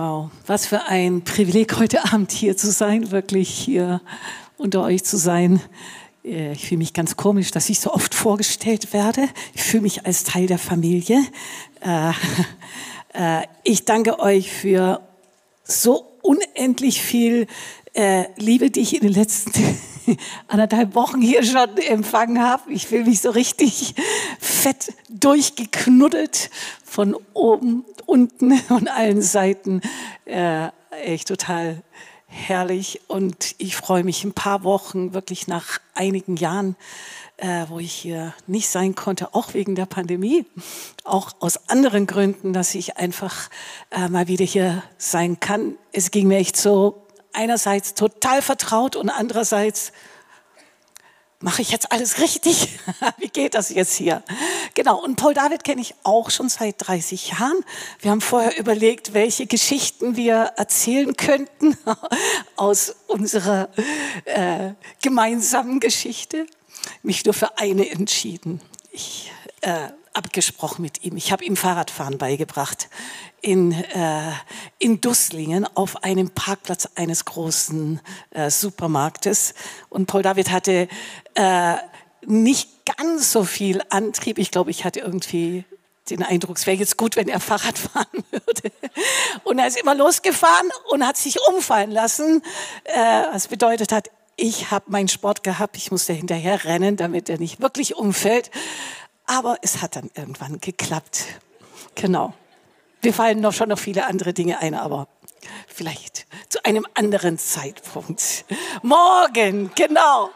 Wow, was für ein Privileg heute Abend hier zu sein, wirklich hier unter euch zu sein. Äh, ich fühle mich ganz komisch, dass ich so oft vorgestellt werde. Ich fühle mich als Teil der Familie. Äh, äh, ich danke euch für so unendlich viel Liebe, die ich in den letzten anderthalb Wochen hier schon empfangen habe. Ich fühle mich so richtig fett durchgeknuddelt von oben, unten und allen Seiten. Äh, echt total herrlich. Und ich freue mich ein paar Wochen, wirklich nach einigen Jahren, äh, wo ich hier nicht sein konnte, auch wegen der Pandemie, auch aus anderen Gründen, dass ich einfach äh, mal wieder hier sein kann. Es ging mir echt so einerseits total vertraut und andererseits mache ich jetzt alles richtig? Wie geht das jetzt hier? Genau, und Paul David kenne ich auch schon seit 30 Jahren. Wir haben vorher überlegt, welche Geschichten wir erzählen könnten aus unserer äh, gemeinsamen Geschichte. Mich nur für eine entschieden. Ich äh, abgesprochen mit ihm. Ich habe ihm Fahrradfahren beigebracht in, äh, in Dusslingen auf einem Parkplatz eines großen äh, Supermarktes. Und Paul David hatte äh, nicht ganz so viel Antrieb. Ich glaube, ich hatte irgendwie den Eindruck, es wäre jetzt gut, wenn er Fahrrad fahren würde. Und er ist immer losgefahren und hat sich umfallen lassen, äh, was bedeutet hat, ich habe meinen Sport gehabt, ich musste hinterher rennen, damit er nicht wirklich umfällt. Aber es hat dann irgendwann geklappt. Genau. Wir fallen noch schon noch viele andere Dinge ein, aber vielleicht zu einem anderen Zeitpunkt. Morgen, genau.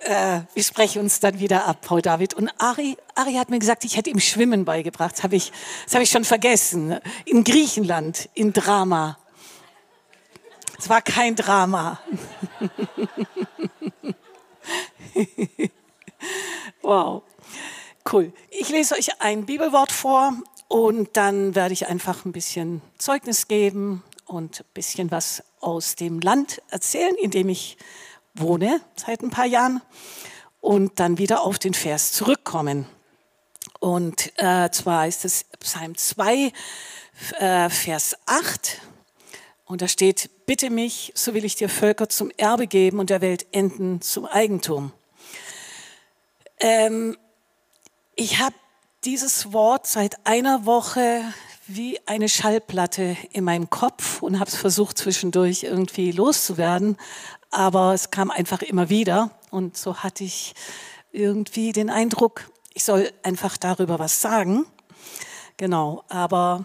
Äh, wir sprechen uns dann wieder ab, Paul David. Und Ari, Ari hat mir gesagt, ich hätte ihm Schwimmen beigebracht. Das habe ich, das hab ich schon vergessen. In Griechenland, in Drama. Es war kein Drama. wow. Cool. Ich lese euch ein Bibelwort vor und dann werde ich einfach ein bisschen Zeugnis geben und ein bisschen was aus dem Land erzählen, in dem ich wohne seit ein paar Jahren und dann wieder auf den Vers zurückkommen. Und äh, zwar ist es Psalm 2, äh, Vers 8. Und da steht, bitte mich, so will ich dir Völker zum Erbe geben und der Welt Enden zum Eigentum. Ähm, ich habe dieses Wort seit einer Woche wie eine Schallplatte in meinem Kopf und habe es versucht zwischendurch irgendwie loszuwerden, aber es kam einfach immer wieder und so hatte ich irgendwie den Eindruck, ich soll einfach darüber was sagen. Genau, aber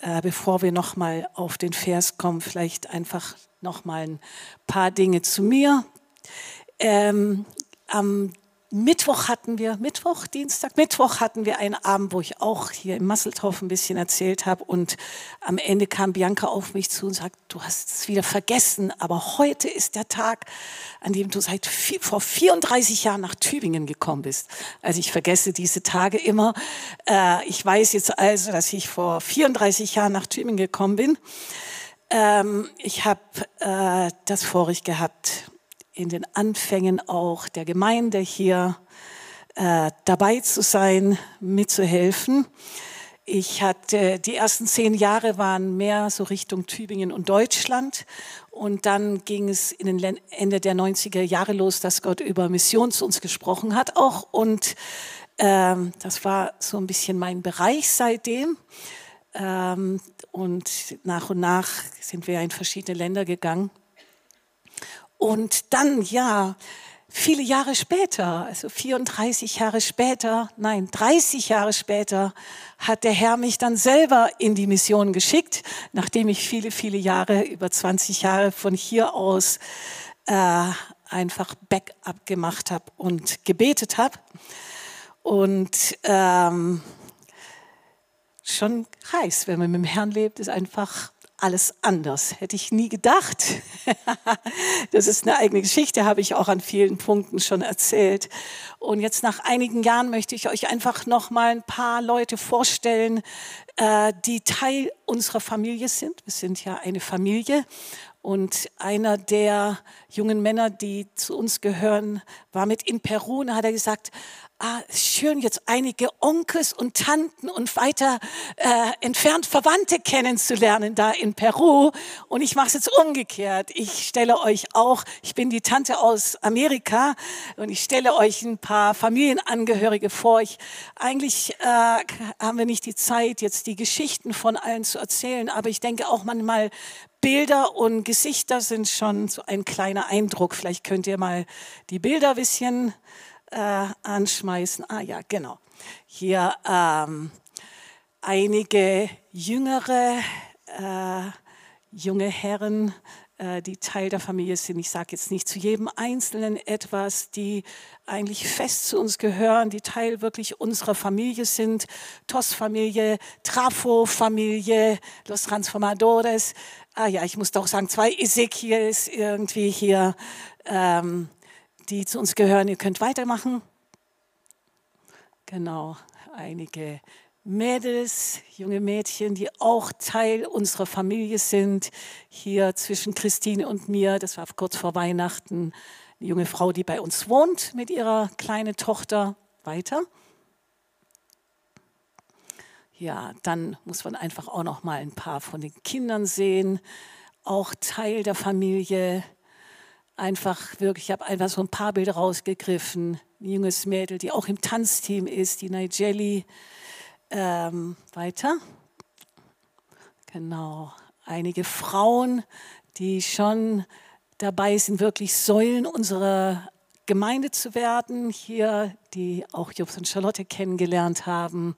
äh, bevor wir noch mal auf den Vers kommen, vielleicht einfach noch mal ein paar Dinge zu mir. Ähm, am Mittwoch hatten wir, Mittwoch, Dienstag, Mittwoch hatten wir einen Abend, wo ich auch hier im Masseltorf ein bisschen erzählt habe und am Ende kam Bianca auf mich zu und sagt, du hast es wieder vergessen, aber heute ist der Tag, an dem du seit vor 34 Jahren nach Tübingen gekommen bist. Also ich vergesse diese Tage immer. Äh, ich weiß jetzt also, dass ich vor 34 Jahren nach Tübingen gekommen bin. Ähm, ich habe äh, das Vorrecht gehabt, in den Anfängen auch der Gemeinde hier äh, dabei zu sein, mitzuhelfen. Ich hatte, die ersten zehn Jahre waren mehr so Richtung Tübingen und Deutschland. Und dann ging es in den Ende der 90er Jahre los, dass Gott über Mission zu uns gesprochen hat auch. Und ähm, das war so ein bisschen mein Bereich seitdem. Ähm, und nach und nach sind wir in verschiedene Länder gegangen. Und dann, ja, viele Jahre später, also 34 Jahre später, nein, 30 Jahre später, hat der Herr mich dann selber in die Mission geschickt, nachdem ich viele, viele Jahre, über 20 Jahre von hier aus äh, einfach Backup gemacht habe und gebetet habe. Und ähm, schon heiß, wenn man mit dem Herrn lebt, ist einfach alles anders. Hätte ich nie gedacht. das ist eine eigene Geschichte, habe ich auch an vielen Punkten schon erzählt. Und jetzt nach einigen Jahren möchte ich euch einfach noch mal ein paar Leute vorstellen, äh, die Teil unserer Familie sind. Wir sind ja eine Familie Und einer der jungen Männer, die zu uns gehören, war mit in Peru und hat er gesagt, ah, schön, jetzt einige Onkels und Tanten und weiter äh, entfernt Verwandte kennenzulernen da in Peru. Und ich mache es jetzt umgekehrt. Ich stelle euch auch, ich bin die Tante aus Amerika und ich stelle euch ein paar Familienangehörige vor. Ich, eigentlich äh, haben wir nicht die Zeit, jetzt die Geschichten von allen zu erzählen, aber ich denke auch manchmal, Bilder und Gesichter sind schon so ein kleiner Eindruck. Vielleicht könnt ihr mal die Bilder ein bisschen äh, anschmeißen. Ah ja, genau. Hier ähm, einige jüngere äh, junge Herren, äh, die Teil der Familie sind. Ich sage jetzt nicht zu jedem Einzelnen etwas, die eigentlich fest zu uns gehören, die Teil wirklich unserer Familie sind. TOS-Familie, Trafo-Familie, Los Transformadores. Ah ja, ich muss doch sagen, zwei Ezekiels irgendwie hier. Ähm, die zu uns gehören. Ihr könnt weitermachen. Genau, einige Mädels, junge Mädchen, die auch Teil unserer Familie sind. Hier zwischen Christine und mir, das war kurz vor Weihnachten, eine junge Frau, die bei uns wohnt mit ihrer kleinen Tochter. Weiter. Ja, dann muss man einfach auch noch mal ein paar von den Kindern sehen, auch Teil der Familie einfach wirklich, ich habe einfach so ein paar Bilder rausgegriffen. Ein junges Mädel, die auch im Tanzteam ist, die Nigeli. Ähm, weiter. Genau. Einige Frauen, die schon dabei sind, wirklich Säulen unserer Gemeinde zu werden. Hier, die auch Jobs und Charlotte kennengelernt haben.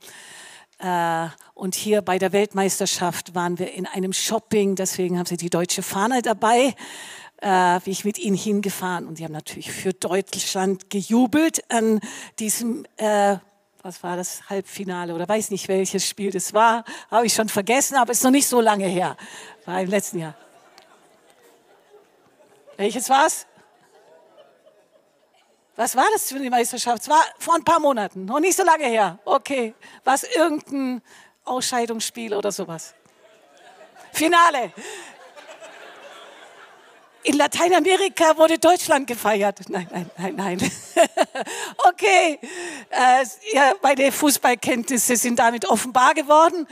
Äh, und hier bei der Weltmeisterschaft waren wir in einem Shopping, deswegen haben sie die deutsche Fahne dabei äh, wie ich mit ihnen hingefahren und die haben natürlich für Deutschland gejubelt an diesem, äh, was war das, Halbfinale oder weiß nicht welches Spiel das war, habe ich schon vergessen, aber ist noch nicht so lange her, war im letzten Jahr. Welches war's? Was war das für die Meisterschaft? Es war vor ein paar Monaten, noch nicht so lange her. Okay, was irgendein Ausscheidungsspiel oder sowas. Finale. In Lateinamerika wurde Deutschland gefeiert. Nein, nein, nein, nein. okay, äh, ja, meine Fußballkenntnisse sind damit offenbar geworden.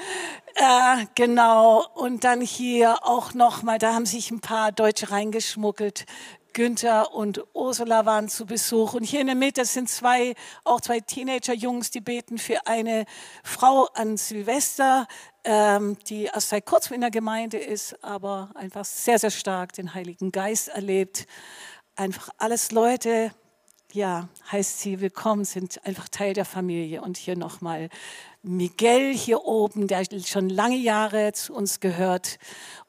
Äh, genau, und dann hier auch nochmal, da haben sich ein paar Deutsche reingeschmuggelt. Günther und Ursula waren zu Besuch. Und hier in der Mitte sind zwei, auch zwei Teenager-Jungs, die beten für eine Frau an Silvester die erst seit kurzem in der Gemeinde ist, aber einfach sehr, sehr stark den Heiligen Geist erlebt. Einfach alles Leute, ja, heißt sie willkommen, sind einfach Teil der Familie. Und hier nochmal Miguel hier oben, der schon lange Jahre zu uns gehört.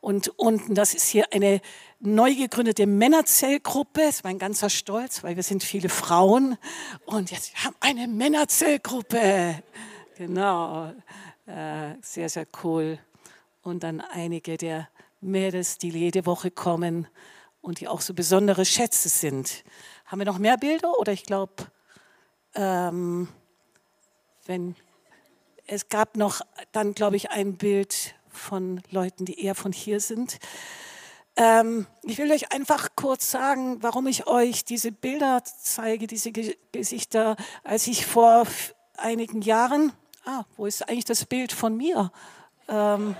Und unten, das ist hier eine neu gegründete Männerzellgruppe. Das ist mein ganzer Stolz, weil wir sind viele Frauen. Und jetzt wir haben eine Männerzellgruppe. Genau. Äh, sehr, sehr cool. Und dann einige der Mädels, die jede Woche kommen und die auch so besondere Schätze sind. Haben wir noch mehr Bilder? Oder ich glaube, ähm, wenn es gab noch dann, glaube ich, ein Bild von Leuten, die eher von hier sind. Ähm, ich will euch einfach kurz sagen, warum ich euch diese Bilder zeige, diese Gesichter, als ich vor einigen Jahren ah, wo ist eigentlich das Bild von mir? Ähm,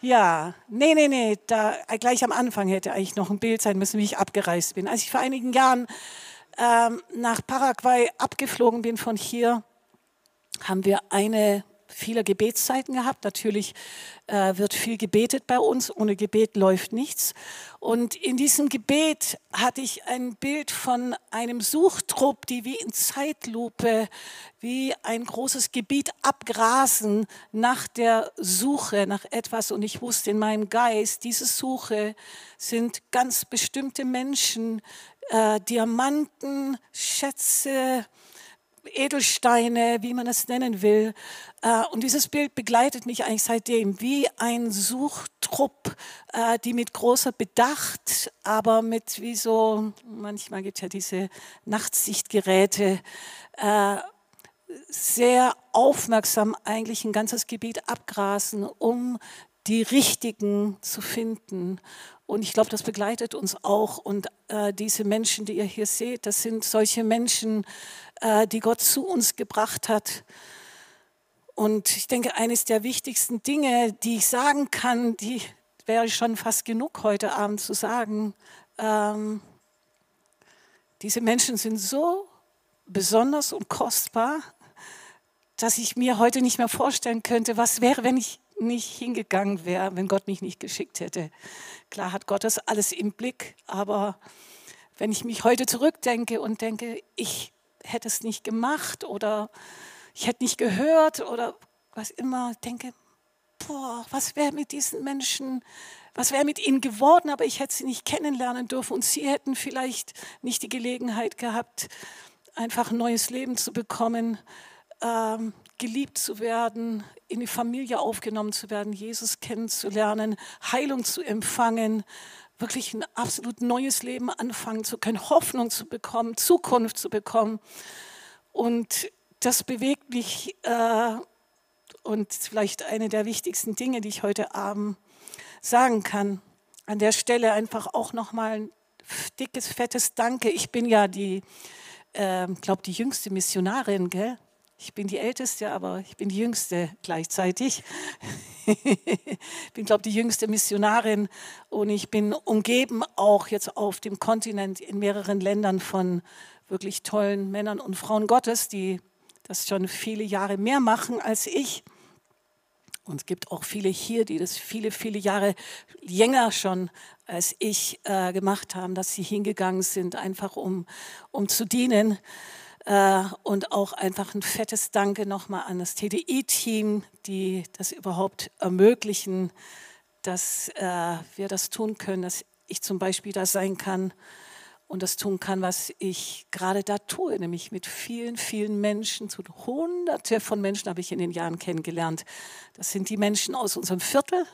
ja, nee, nee, nee, da gleich am Anfang hätte eigentlich noch ein Bild sein müssen, wie ich abgereist bin. Als ich vor einigen Jahren ähm, nach Paraguay abgeflogen bin von hier, haben wir eine viele Gebetszeiten gehabt. Natürlich äh, wird viel gebetet bei uns. Ohne Gebet läuft nichts. Und in diesem Gebet hatte ich ein Bild von einem Suchtrupp, die wie in Zeitlupe, wie ein großes Gebiet abgrasen nach der Suche nach etwas. Und ich wusste in meinem Geist, diese Suche sind ganz bestimmte Menschen, äh, Diamanten, Schätze, Edelsteine, wie man es nennen will. Äh, und dieses Bild begleitet mich eigentlich seitdem wie ein Suchtrupp, äh, die mit großer Bedacht, aber mit wie so, manchmal gibt es ja diese Nachtsichtgeräte, äh, sehr aufmerksam eigentlich ein ganzes Gebiet abgrasen, um die richtigen zu finden. Und ich glaube, das begleitet uns auch. Und äh, diese Menschen, die ihr hier seht, das sind solche Menschen, äh, die Gott zu uns gebracht hat. Und ich denke, eines der wichtigsten Dinge, die ich sagen kann, die wäre schon fast genug heute Abend zu sagen. Ähm, diese Menschen sind so besonders und kostbar, dass ich mir heute nicht mehr vorstellen könnte, was wäre, wenn ich nicht hingegangen wäre, wenn Gott mich nicht geschickt hätte. Klar hat Gott das alles im Blick, aber wenn ich mich heute zurückdenke und denke, ich hätte es nicht gemacht oder ich hätte nicht gehört oder was immer, denke, boah, was wäre mit diesen Menschen, was wäre mit ihnen geworden, aber ich hätte sie nicht kennenlernen dürfen. Und sie hätten vielleicht nicht die Gelegenheit gehabt, einfach ein neues Leben zu bekommen, ähm, geliebt zu werden, in die Familie aufgenommen zu werden, Jesus kennenzulernen, Heilung zu empfangen, wirklich ein absolut neues Leben anfangen zu können, Hoffnung zu bekommen, Zukunft zu bekommen. Und das bewegt mich äh, und vielleicht eine der wichtigsten Dinge, die ich heute Abend sagen kann. An der Stelle einfach auch nochmal ein dickes, fettes Danke. Ich bin ja die, äh, glaube die jüngste Missionarin, gell? Ich bin die Älteste, aber ich bin die Jüngste gleichzeitig. ich bin, glaube ich, die jüngste Missionarin und ich bin umgeben auch jetzt auf dem Kontinent in mehreren Ländern von wirklich tollen Männern und Frauen Gottes, die das schon viele Jahre mehr machen als ich. Und es gibt auch viele hier, die das viele, viele Jahre länger schon als ich äh, gemacht haben, dass sie hingegangen sind, einfach um, um zu dienen. Äh, und auch einfach ein fettes Danke nochmal an das TDI-Team, die das überhaupt ermöglichen, dass äh, wir das tun können, dass ich zum Beispiel da sein kann und das tun kann, was ich gerade da tue, nämlich mit vielen, vielen Menschen, zu hunderte von Menschen habe ich in den Jahren kennengelernt. Das sind die Menschen aus unserem Viertel,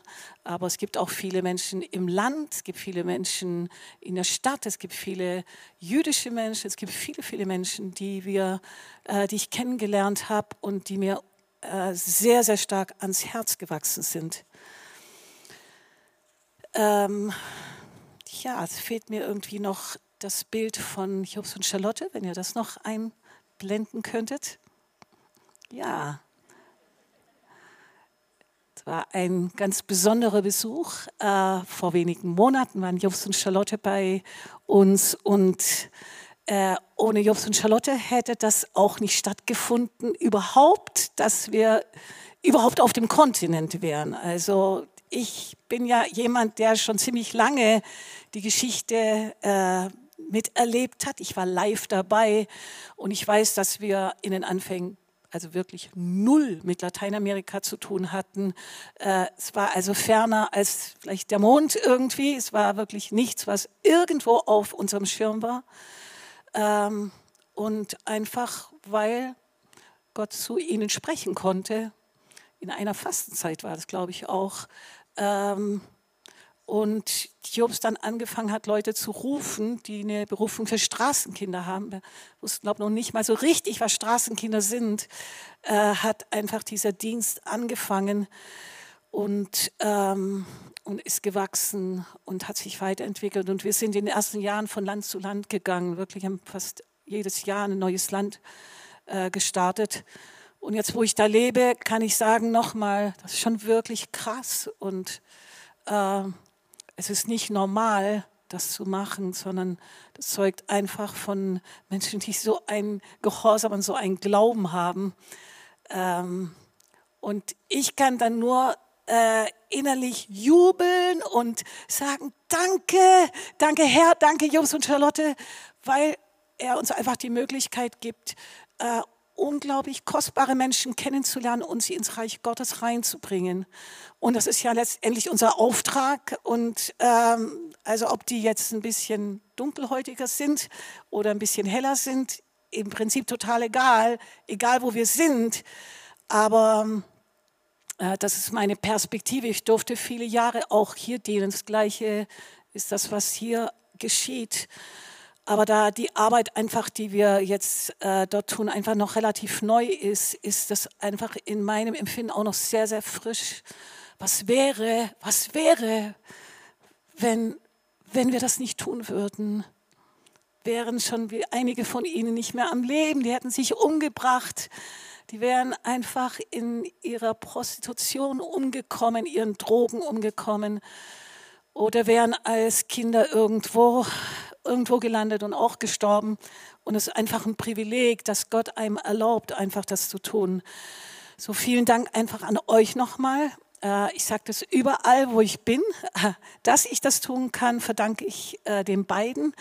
aber es gibt auch viele Menschen im Land, es gibt viele Menschen in der Stadt, es gibt viele jüdische Menschen, es gibt viele, viele Menschen, die, wir, äh, die ich kennengelernt habe und die mir äh, sehr, sehr stark ans Herz gewachsen sind. Ähm, ja, es fehlt mir irgendwie noch das Bild von Jobs und Charlotte, wenn ihr das noch einblenden könntet. Ja, es war ein ganz besonderer Besuch. Äh, vor wenigen Monaten waren Jobs und Charlotte bei uns und äh, ohne Jobs und Charlotte hätte das auch nicht stattgefunden, überhaupt, dass wir überhaupt auf dem Kontinent wären. Also ich bin ja jemand, der schon ziemlich lange die Geschichte äh, miterlebt hat. Ich war live dabei und ich weiß, dass wir in den Anfängen also wirklich null mit Lateinamerika zu tun hatten. Äh, es war also ferner als vielleicht der Mond irgendwie. Es war wirklich nichts, was irgendwo auf unserem Schirm war. Ähm, und einfach, weil Gott zu ihnen sprechen konnte. In einer Fastenzeit war das, glaube ich, auch. Ähm, und Jobs dann angefangen hat, Leute zu rufen, die eine Berufung für Straßenkinder haben. Wir wussten, glaube noch nicht mal so richtig, was Straßenkinder sind. Äh, hat einfach dieser Dienst angefangen und, ähm, und ist gewachsen und hat sich weiterentwickelt. Und wir sind in den ersten Jahren von Land zu Land gegangen. Wirklich haben fast jedes Jahr ein neues Land äh, gestartet. Und jetzt, wo ich da lebe, kann ich sagen, nochmal, das ist schon wirklich krass und äh, es ist nicht normal, das zu machen, sondern das zeugt einfach von Menschen, die so einen Gehorsam und so einen Glauben haben. Ähm, und ich kann dann nur äh, innerlich jubeln und sagen, danke, danke Herr, danke Jungs und Charlotte, weil er uns einfach die Möglichkeit gibt, äh, unglaublich kostbare Menschen kennenzulernen und sie ins Reich Gottes reinzubringen. Und das ist ja letztendlich unser Auftrag. Und ähm, also ob die jetzt ein bisschen dunkelhäutiger sind oder ein bisschen heller sind, im Prinzip total egal, egal wo wir sind. Aber äh, das ist meine Perspektive. Ich durfte viele Jahre auch hier dienen. Das Gleiche ist das, was hier geschieht. Aber da die Arbeit einfach, die wir jetzt äh, dort tun, einfach noch relativ neu ist, ist das einfach in meinem Empfinden auch noch sehr, sehr frisch, was wäre, was wäre, wenn, wenn wir das nicht tun würden? Wären schon einige von ihnen nicht mehr am Leben, die hätten sich umgebracht, die wären einfach in ihrer Prostitution umgekommen, ihren Drogen umgekommen oder wären als Kinder irgendwo, irgendwo gelandet und auch gestorben. Und es ist einfach ein Privileg, dass Gott einem erlaubt, einfach das zu tun. So vielen Dank einfach an euch nochmal. Äh, ich sage das überall, wo ich bin. Dass ich das tun kann, verdanke ich äh, den beiden.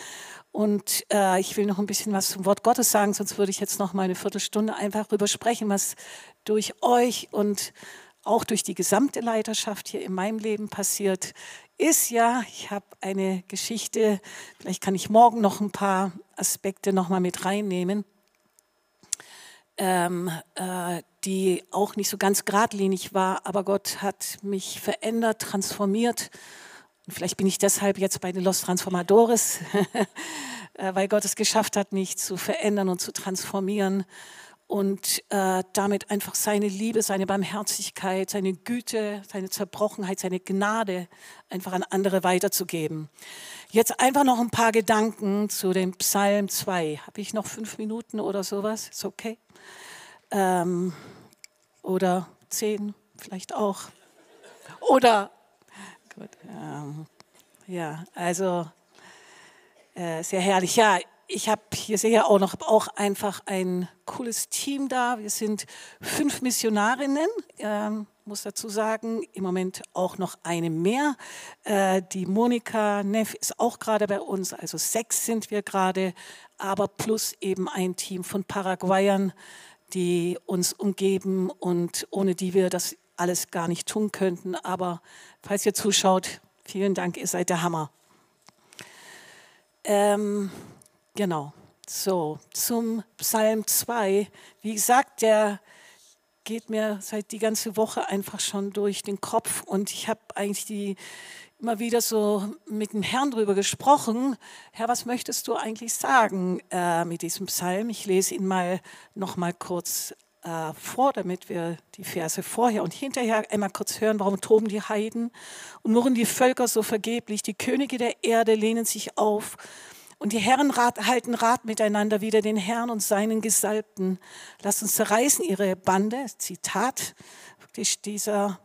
Und äh, ich will noch ein bisschen was zum Wort Gottes sagen, sonst würde ich jetzt noch mal eine Viertelstunde einfach darüber sprechen, was durch euch und auch durch die gesamte Leiterschaft hier in meinem Leben passiert ist. Ja, ich habe eine Geschichte, vielleicht kann ich morgen noch ein paar Aspekte noch mal mit reinnehmen, ähm, äh, die auch nicht so ganz geradlinig war, aber Gott hat mich verändert, transformiert und vielleicht bin ich deshalb jetzt bei den Los Transformadores, äh, weil Gott es geschafft hat, mich zu verändern und zu transformieren und äh, damit einfach seine Liebe, seine Barmherzigkeit, seine Güte, seine Zerbrochenheit, seine Gnade einfach an andere weiterzugeben. Jetzt einfach noch ein paar Gedanken zu dem Psalm 2. Habe ich noch fünf Minuten oder sowas? Ist okay? Ähm, oder zehn vielleicht auch. Oder Gut. Ähm, ja, also äh, sehr herrlich. Ja, ich habe hier sehe auch noch auch einfach ein cooles Team da. Wir sind fünf Missionarinnen. Ähm, muss dazu sagen, im Moment auch noch eine mehr. Äh, die Monika Neff ist auch gerade bei uns, also sechs sind wir gerade, aber plus eben ein Team von Paraguayern, die uns umgeben und ohne die wir das alles gar nicht tun könnten. Aber falls ihr zuschaut, vielen Dank, ihr seid der Hammer. Ähm, genau, so zum Psalm 2. Wie gesagt, der geht mir seit die ganze Woche einfach schon durch den Kopf und ich habe eigentlich die immer wieder so mit dem Herrn drüber gesprochen. Herr, was möchtest du eigentlich sagen äh, mit diesem Psalm? Ich lese ihn mal noch mal kurz äh, vor, damit wir die Verse vorher und hinterher einmal kurz hören, warum toben die Heiden und murren die Völker so vergeblich. Die Könige der Erde lehnen sich auf und die Herren rat, halten Rat miteinander wider den Herrn und seinen Gesalbten. Lass uns zerreißen ihre Bande, Zitat wirklich dieser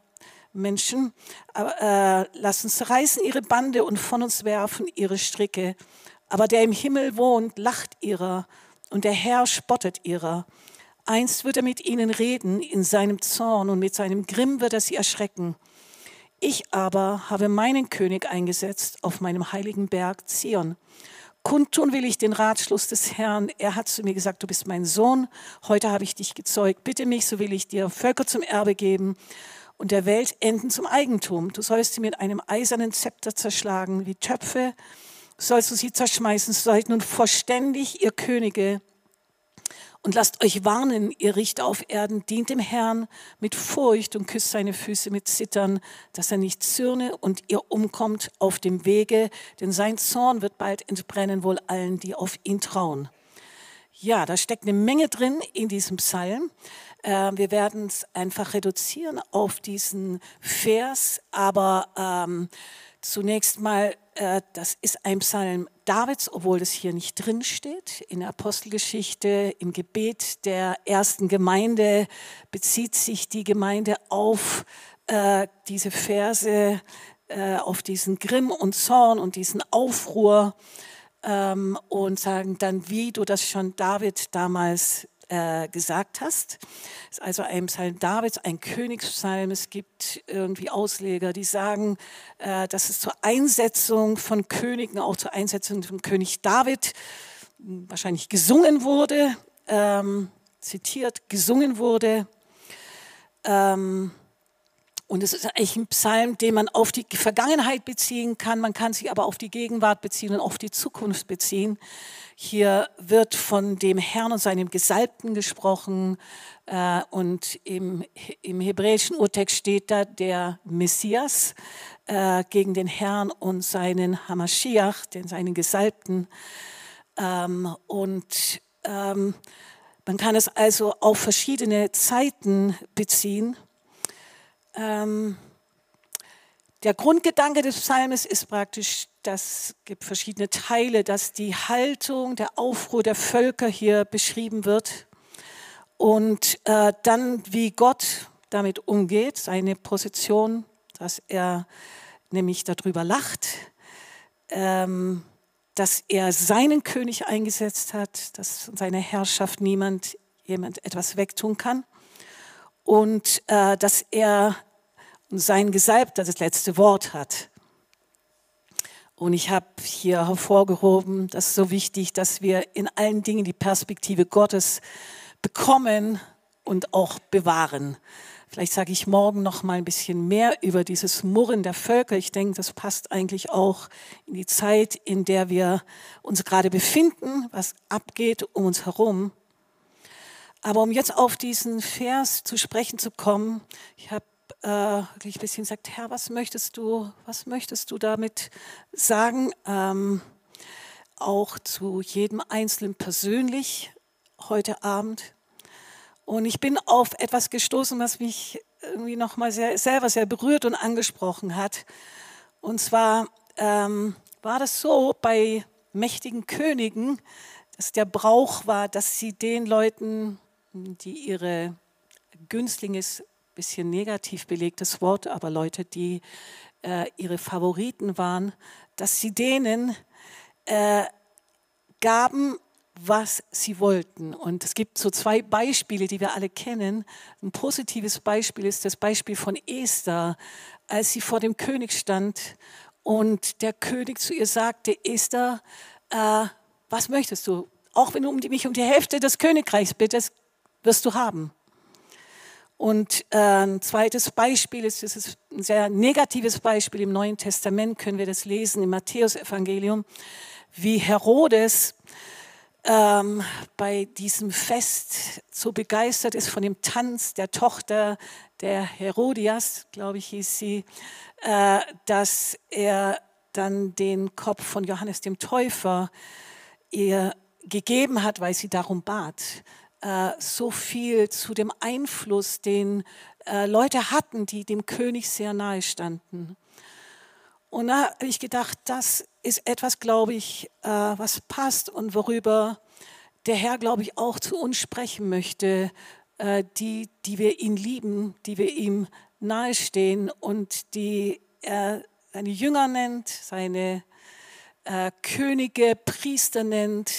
Menschen, aber, äh, lass uns zerreißen ihre Bande und von uns werfen ihre Stricke. Aber der im Himmel wohnt, lacht ihrer und der Herr spottet ihrer. Einst wird er mit ihnen reden in seinem Zorn und mit seinem Grimm wird er sie erschrecken. Ich aber habe meinen König eingesetzt auf meinem heiligen Berg Zion. Kundtun will ich den Ratschluss des Herrn. Er hat zu mir gesagt, du bist mein Sohn. Heute habe ich dich gezeugt. Bitte mich, so will ich dir Völker zum Erbe geben und der Welt Enden zum Eigentum. Du sollst sie mit einem eisernen Zepter zerschlagen wie Töpfe. Sollst du sie zerschmeißen. Seid nun verständig, ihr Könige und lasst euch warnen, ihr Richter auf Erden, dient dem Herrn mit Furcht und küsst seine Füße mit Zittern, dass er nicht zürne und ihr umkommt auf dem Wege, denn sein Zorn wird bald entbrennen wohl allen, die auf ihn trauen. Ja, da steckt eine Menge drin in diesem Psalm. Äh, wir werden es einfach reduzieren auf diesen Vers, aber ähm, zunächst mal, das ist ein Psalm Davids, obwohl das hier nicht drin steht. In der Apostelgeschichte, im Gebet der ersten Gemeinde bezieht sich die Gemeinde auf äh, diese Verse, äh, auf diesen Grimm und Zorn und diesen Aufruhr ähm, und sagen dann, wie du das schon David damals äh, gesagt hast. Es ist also ein Psalm Davids, ein Königspsalm. Es gibt irgendwie Ausleger, die sagen, äh, dass es zur Einsetzung von Königen, auch zur Einsetzung von König David wahrscheinlich gesungen wurde, ähm, zitiert, gesungen wurde. Ähm, und es ist eigentlich ein Psalm, den man auf die Vergangenheit beziehen kann, man kann sich aber auf die Gegenwart beziehen und auf die Zukunft beziehen. Hier wird von dem Herrn und seinem Gesalbten gesprochen äh, und im, im hebräischen Urtext steht da der Messias äh, gegen den Herrn und seinen Hamashiach, den seinen Gesalbten. Ähm, und ähm, man kann es also auf verschiedene Zeiten beziehen. Ähm, der Grundgedanke des Psalmes ist praktisch, dass gibt verschiedene Teile, dass die Haltung, der Aufruhr der Völker hier beschrieben wird. Und äh, dann wie Gott damit umgeht, seine Position, dass er nämlich darüber lacht, ähm, dass er seinen König eingesetzt hat, dass seine Herrschaft niemand jemand etwas wegtun kann und äh, dass er sein Gesalbter das letzte Wort hat. Und ich habe hier hervorgehoben, das ist so wichtig, dass wir in allen Dingen die Perspektive Gottes bekommen und auch bewahren. Vielleicht sage ich morgen noch mal ein bisschen mehr über dieses Murren der Völker. Ich denke, das passt eigentlich auch in die Zeit, in der wir uns gerade befinden, was abgeht um uns herum. Aber um jetzt auf diesen Vers zu sprechen zu kommen, ich habe äh, wirklich ein bisschen gesagt, Herr, was möchtest du, was möchtest du damit sagen? Ähm, auch zu jedem Einzelnen persönlich heute Abend. Und ich bin auf etwas gestoßen, was mich irgendwie nochmal sehr, selber sehr berührt und angesprochen hat. Und zwar ähm, war das so bei mächtigen Königen, dass der Brauch war, dass sie den Leuten, die ihre Günstlinge ist ein bisschen negativ belegtes Wort, aber Leute, die äh, ihre Favoriten waren, dass sie denen äh, gaben, was sie wollten. Und es gibt so zwei Beispiele, die wir alle kennen. Ein positives Beispiel ist das Beispiel von Esther, als sie vor dem König stand und der König zu ihr sagte, Esther, äh, was möchtest du? Auch wenn du mich um die Hälfte des Königreichs bittest, wirst du haben. Und äh, ein zweites Beispiel ist, das ist ein sehr negatives Beispiel im Neuen Testament, können wir das lesen im Matthäusevangelium, wie Herodes ähm, bei diesem Fest so begeistert ist von dem Tanz der Tochter der Herodias, glaube ich, hieß sie, äh, dass er dann den Kopf von Johannes dem Täufer ihr gegeben hat, weil sie darum bat. Äh, so viel zu dem Einfluss, den äh, Leute hatten, die dem König sehr nahe standen. Und da habe ich gedacht, das ist etwas, glaube ich, äh, was passt und worüber der Herr, glaube ich, auch zu uns sprechen möchte, die, die wir ihn lieben, die wir ihm nahestehen und die er seine Jünger nennt, seine Könige, Priester nennt,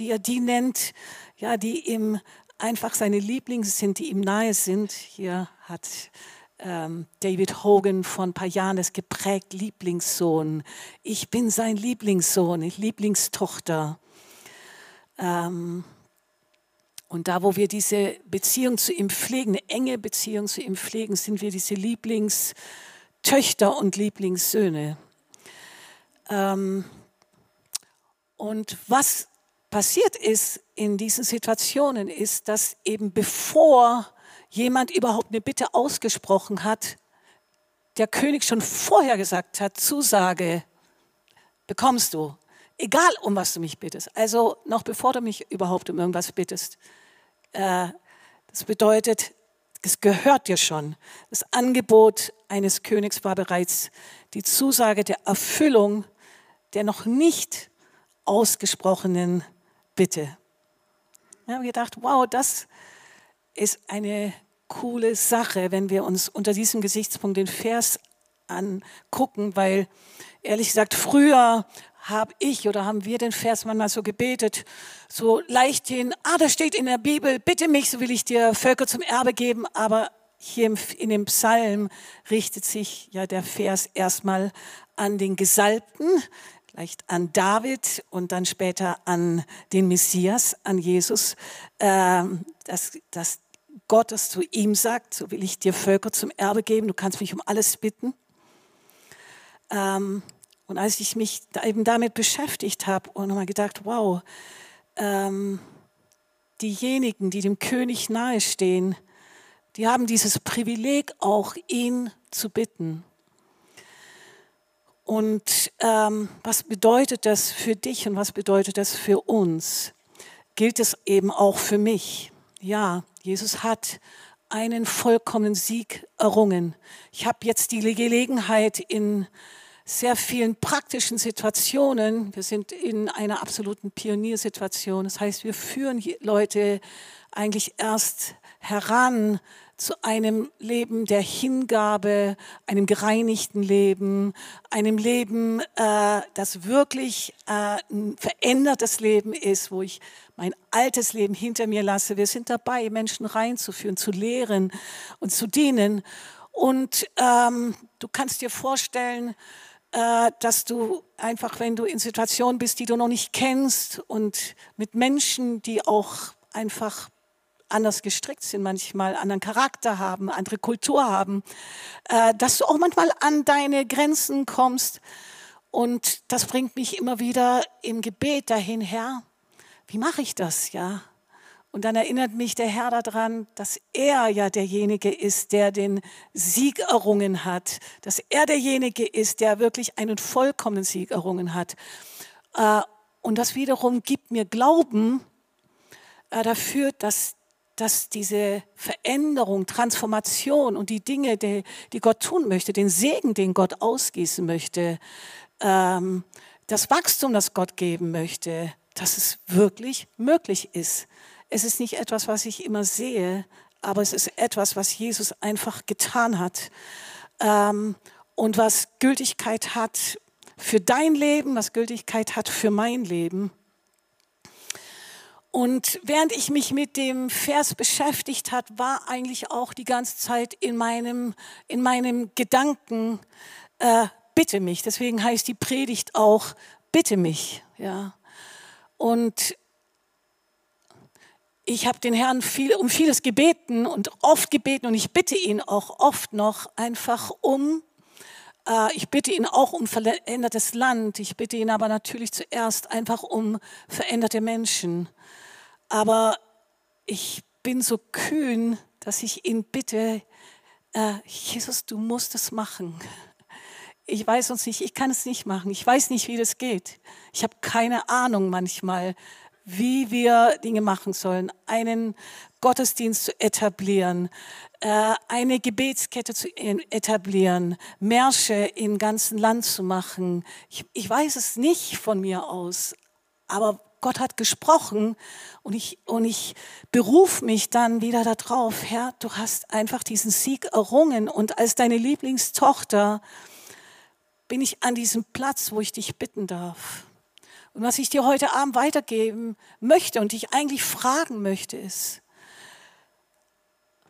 die er die nennt, ja, die ihm einfach seine Lieblings sind, die ihm nahe sind. Hier hat ähm, David Hogan vor ein paar Jahren es geprägt, Lieblingssohn. Ich bin sein Lieblingssohn, Lieblingstochter. Ähm, und da, wo wir diese Beziehung zu ihm pflegen, eine enge Beziehung zu ihm pflegen, sind wir diese Lieblingstöchter und Lieblingssöhne. Ähm, und was passiert ist in diesen Situationen, ist, dass eben bevor jemand überhaupt eine Bitte ausgesprochen hat, der König schon vorher gesagt hat, Zusage bekommst du, egal um was du mich bittest. Also noch bevor du mich überhaupt um irgendwas bittest. Äh, das bedeutet, es gehört dir schon. Das Angebot eines Königs war bereits die Zusage der Erfüllung der noch nicht ausgesprochenen Bitte. Ich habe gedacht, wow, das ist eine coole Sache, wenn wir uns unter diesem Gesichtspunkt den Vers angucken, weil ehrlich gesagt, früher habe ich oder haben wir den Vers manchmal so gebetet, so leicht hin, ah, da steht in der Bibel, bitte mich, so will ich dir Völker zum Erbe geben, aber hier in dem Psalm richtet sich ja der Vers erstmal an den Gesalbten, vielleicht an David und dann später an den Messias, an Jesus, ähm, dass, dass Gott das zu ihm sagt, so will ich dir Völker zum Erbe geben, du kannst mich um alles bitten. Ähm, und als ich mich eben damit beschäftigt habe und nochmal gedacht, wow, ähm, diejenigen, die dem König nahestehen, die haben dieses Privileg auch, ihn zu bitten. Und ähm, was bedeutet das für dich und was bedeutet das für uns? Gilt es eben auch für mich? Ja, Jesus hat einen vollkommenen Sieg errungen. Ich habe jetzt die Gelegenheit in sehr vielen praktischen Situationen. Wir sind in einer absoluten Pioniersituation. Das heißt, wir führen Leute eigentlich erst heran zu einem Leben der Hingabe, einem gereinigten Leben, einem Leben, äh, das wirklich äh, ein verändertes Leben ist, wo ich mein altes Leben hinter mir lasse. Wir sind dabei, Menschen reinzuführen, zu lehren und zu dienen. Und ähm, du kannst dir vorstellen, äh, dass du einfach, wenn du in Situationen bist, die du noch nicht kennst und mit Menschen, die auch einfach anders gestrickt sind, manchmal anderen Charakter haben, andere Kultur haben, äh, dass du auch manchmal an deine Grenzen kommst. Und das bringt mich immer wieder im Gebet dahin, Herr, wie mache ich das, ja? Und dann erinnert mich der Herr daran, dass er ja derjenige ist, der den Sieg errungen hat, dass er derjenige ist, der wirklich einen vollkommenen Sieg errungen hat. Äh, und das wiederum gibt mir Glauben äh, dafür, dass dass diese Veränderung, Transformation und die Dinge, die, die Gott tun möchte, den Segen, den Gott ausgießen möchte, ähm, das Wachstum, das Gott geben möchte, dass es wirklich möglich ist. Es ist nicht etwas, was ich immer sehe, aber es ist etwas, was Jesus einfach getan hat ähm, und was Gültigkeit hat für dein Leben, was Gültigkeit hat für mein Leben. Und während ich mich mit dem Vers beschäftigt hat, war eigentlich auch die ganze Zeit in meinem, in meinem Gedanken, äh, bitte mich. Deswegen heißt die Predigt auch, bitte mich. Ja. Und ich habe den Herrn viel, um vieles gebeten und oft gebeten und ich bitte ihn auch oft noch einfach um, äh, ich bitte ihn auch um verändertes Land, ich bitte ihn aber natürlich zuerst einfach um veränderte Menschen. Aber ich bin so kühn, dass ich ihn bitte, äh, Jesus, du musst es machen. Ich weiß uns nicht, ich kann es nicht machen. Ich weiß nicht, wie das geht. Ich habe keine Ahnung manchmal, wie wir Dinge machen sollen. Einen Gottesdienst zu etablieren, äh, eine Gebetskette zu etablieren, Märsche im ganzen Land zu machen. Ich, ich weiß es nicht von mir aus, aber Gott hat gesprochen und ich, und ich beruf mich dann wieder darauf, Herr, du hast einfach diesen Sieg errungen und als deine Lieblingstochter bin ich an diesem Platz, wo ich dich bitten darf. Und was ich dir heute Abend weitergeben möchte und dich eigentlich fragen möchte, ist,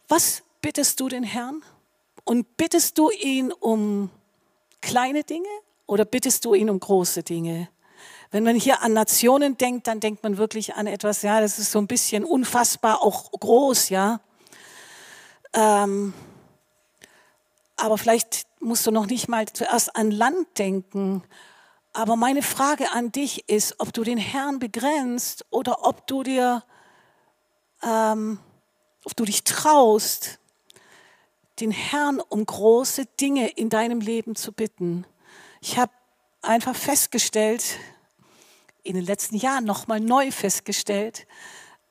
was bittest du den Herrn? Und bittest du ihn um kleine Dinge oder bittest du ihn um große Dinge? Wenn man hier an Nationen denkt, dann denkt man wirklich an etwas, ja, das ist so ein bisschen unfassbar, auch groß, ja. Ähm, aber vielleicht musst du noch nicht mal zuerst an Land denken. Aber meine Frage an dich ist, ob du den Herrn begrenzt oder ob du dir, ähm, ob du dich traust, den Herrn um große Dinge in deinem Leben zu bitten. Ich habe einfach festgestellt, in den letzten Jahren nochmal neu festgestellt,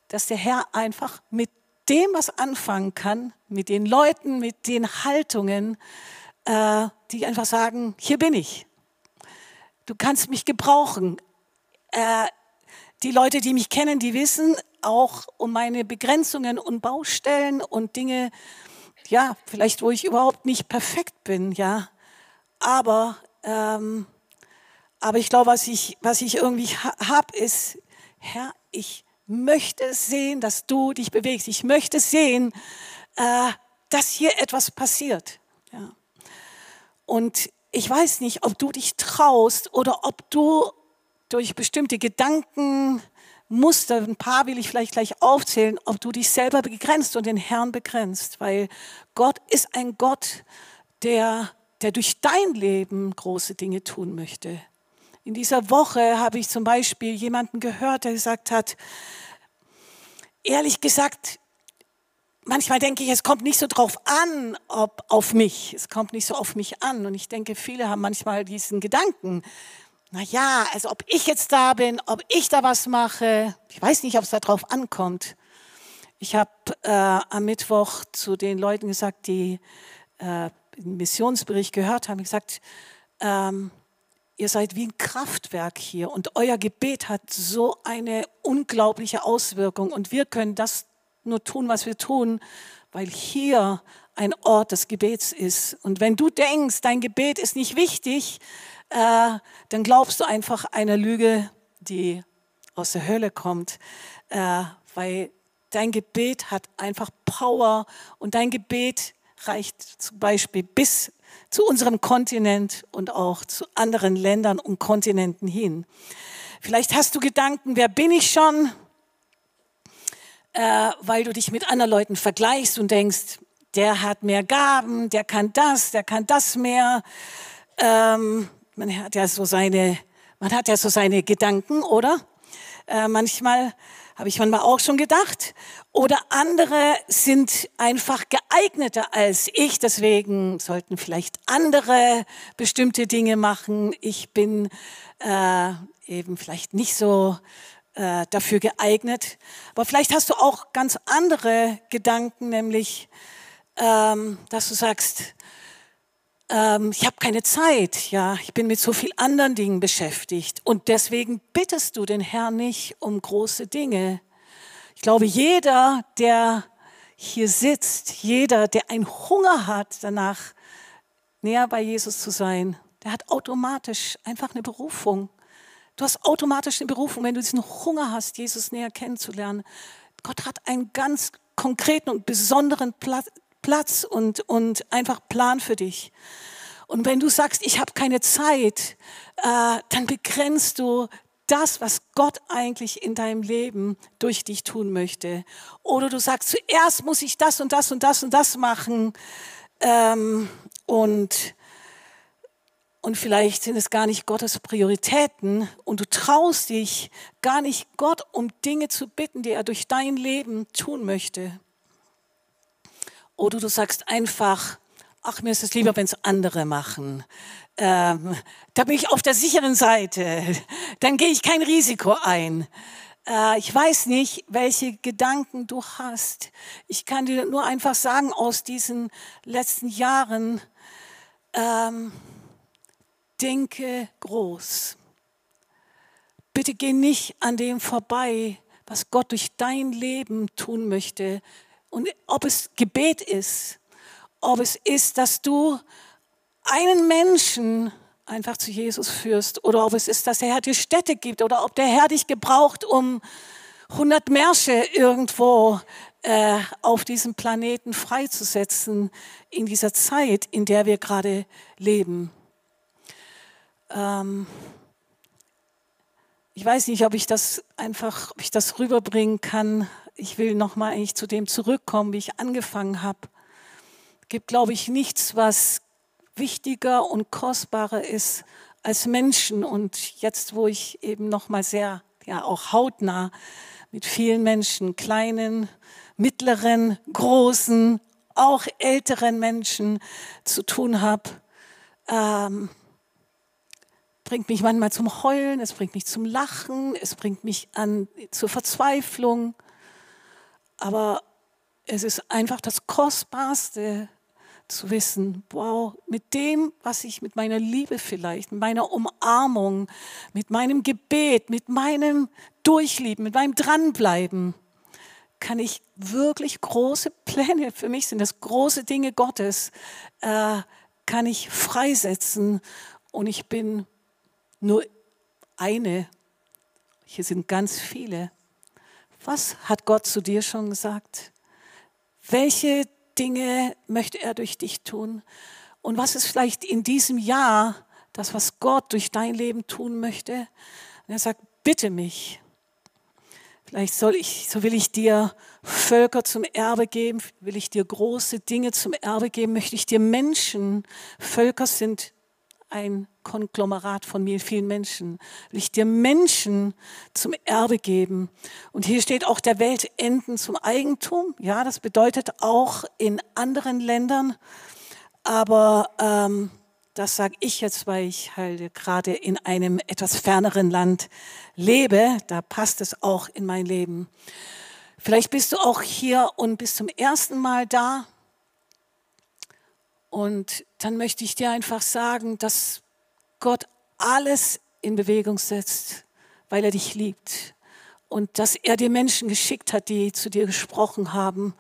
dass der Herr einfach mit dem was anfangen kann, mit den Leuten, mit den Haltungen, äh, die einfach sagen, hier bin ich. Du kannst mich gebrauchen. Äh, die Leute, die mich kennen, die wissen auch um meine Begrenzungen und Baustellen und Dinge, ja, vielleicht wo ich überhaupt nicht perfekt bin, ja. Aber ähm, aber ich glaube, was ich, was ich irgendwie habe, ist, Herr, ich möchte sehen, dass du dich bewegst. Ich möchte sehen, äh, dass hier etwas passiert. Ja. Und ich weiß nicht, ob du dich traust oder ob du durch bestimmte Gedanken, Muster, ein paar will ich vielleicht gleich aufzählen, ob du dich selber begrenzt und den Herrn begrenzt, weil Gott ist ein Gott, der, der durch dein Leben große Dinge tun möchte. In dieser Woche habe ich zum Beispiel jemanden gehört, der gesagt hat, ehrlich gesagt, manchmal denke ich, es kommt nicht so drauf an, ob auf mich. Es kommt nicht so auf mich an. Und ich denke, viele haben manchmal diesen Gedanken. Na ja, also ob ich jetzt da bin, ob ich da was mache, ich weiß nicht, ob es darauf ankommt. Ich habe äh, am Mittwoch zu den Leuten gesagt, die äh, den Missionsbericht gehört haben, gesagt, ähm, ihr seid wie ein Kraftwerk hier und euer Gebet hat so eine unglaubliche Auswirkung und wir können das nur tun, was wir tun, weil hier ein Ort des Gebets ist. Und wenn du denkst, dein Gebet ist nicht wichtig, äh, dann glaubst du einfach einer Lüge, die aus der Hölle kommt, äh, weil dein Gebet hat einfach Power und dein Gebet reicht zum Beispiel bis zu unserem Kontinent und auch zu anderen Ländern und Kontinenten hin. Vielleicht hast du Gedanken, wer bin ich schon? Äh, weil du dich mit anderen Leuten vergleichst und denkst, der hat mehr Gaben, der kann das, der kann das mehr. Ähm, man hat ja so seine, man hat ja so seine Gedanken, oder? Äh, manchmal habe ich manchmal auch schon gedacht. Oder andere sind einfach geeigneter als ich, deswegen sollten vielleicht andere bestimmte Dinge machen. Ich bin äh, eben vielleicht nicht so äh, dafür geeignet. Aber vielleicht hast du auch ganz andere Gedanken, nämlich, ähm, dass du sagst, ähm, ich habe keine Zeit, ja, ich bin mit so vielen anderen Dingen beschäftigt und deswegen bittest du den Herrn nicht um große Dinge. Ich glaube, jeder, der hier sitzt, jeder, der einen Hunger hat danach, näher bei Jesus zu sein, der hat automatisch einfach eine Berufung. Du hast automatisch eine Berufung, wenn du diesen Hunger hast, Jesus näher kennenzulernen. Gott hat einen ganz konkreten und besonderen Platz, Platz und, und einfach Plan für dich. Und wenn du sagst, ich habe keine Zeit, äh, dann begrenzt du das, was Gott eigentlich in deinem Leben durch dich tun möchte. Oder du sagst, zuerst muss ich das und das und das und das machen. Ähm, und, und vielleicht sind es gar nicht Gottes Prioritäten und du traust dich gar nicht Gott um Dinge zu bitten, die er durch dein Leben tun möchte. Oder du sagst einfach, ach, mir ist es lieber, wenn es andere machen. Ähm, da bin ich auf der sicheren Seite. Dann gehe ich kein Risiko ein. Äh, ich weiß nicht, welche Gedanken du hast. Ich kann dir nur einfach sagen, aus diesen letzten Jahren, ähm, denke groß. Bitte geh nicht an dem vorbei, was Gott durch dein Leben tun möchte, und ob es Gebet ist, ob es ist, dass du einen Menschen einfach zu Jesus führst oder ob es ist, dass der Herr dir Städte gibt oder ob der Herr dich gebraucht, um 100 Märsche irgendwo äh, auf diesem Planeten freizusetzen in dieser Zeit, in der wir gerade leben. Ähm ich weiß nicht, ob ich das einfach, ob ich das rüberbringen kann ich will nochmal eigentlich zu dem zurückkommen, wie ich angefangen habe. Es gibt, glaube ich, nichts, was wichtiger und kostbarer ist als Menschen. Und jetzt, wo ich eben nochmal sehr, ja, auch hautnah mit vielen Menschen, kleinen, mittleren, großen, auch älteren Menschen zu tun habe, ähm, bringt mich manchmal zum Heulen, es bringt mich zum Lachen, es bringt mich an zur Verzweiflung. Aber es ist einfach das Kostbarste zu wissen, wow, mit dem, was ich mit meiner Liebe vielleicht, mit meiner Umarmung, mit meinem Gebet, mit meinem Durchlieben, mit meinem Dranbleiben, kann ich wirklich große Pläne, für mich sind das große Dinge Gottes, äh, kann ich freisetzen. Und ich bin nur eine, hier sind ganz viele, was hat Gott zu dir schon gesagt? Welche Dinge möchte er durch dich tun? Und was ist vielleicht in diesem Jahr das, was Gott durch dein Leben tun möchte? Und er sagt, bitte mich. Vielleicht soll ich, so will ich dir Völker zum Erbe geben, will ich dir große Dinge zum Erbe geben, möchte ich dir Menschen. Völker sind ein Konglomerat von vielen Menschen. Will ich dir Menschen zum Erbe geben. Und hier steht auch der Welt enden zum Eigentum. Ja, das bedeutet auch in anderen Ländern. Aber ähm, das sage ich jetzt, weil ich halt gerade in einem etwas ferneren Land lebe. Da passt es auch in mein Leben. Vielleicht bist du auch hier und bist zum ersten Mal da. Und dann möchte ich dir einfach sagen, dass Gott alles in Bewegung setzt, weil er dich liebt. Und dass er dir Menschen geschickt hat, die zu dir gesprochen haben,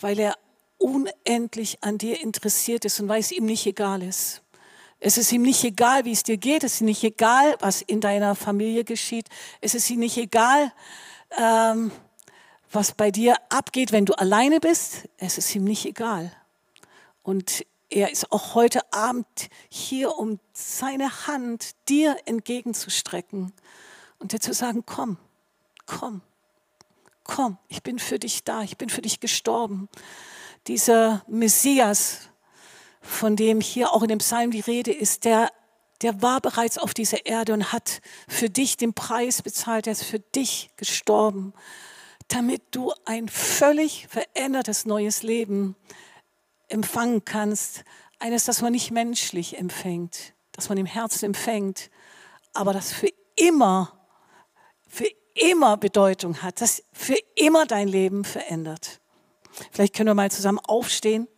weil er unendlich an dir interessiert ist und weil es ihm nicht egal ist. Es ist ihm nicht egal, wie es dir geht. Es ist ihm nicht egal, was in deiner Familie geschieht. Es ist ihm nicht egal, ähm, was bei dir abgeht, wenn du alleine bist. Es ist ihm nicht egal. Und er ist auch heute Abend hier, um seine Hand dir entgegenzustrecken und dir zu sagen, komm, komm, komm, ich bin für dich da, ich bin für dich gestorben. Dieser Messias, von dem hier auch in dem Psalm die Rede ist, der, der war bereits auf dieser Erde und hat für dich den Preis bezahlt, er ist für dich gestorben, damit du ein völlig verändertes neues Leben empfangen kannst. Eines, das man nicht menschlich empfängt, das man im Herzen empfängt, aber das für immer, für immer Bedeutung hat, das für immer dein Leben verändert. Vielleicht können wir mal zusammen aufstehen.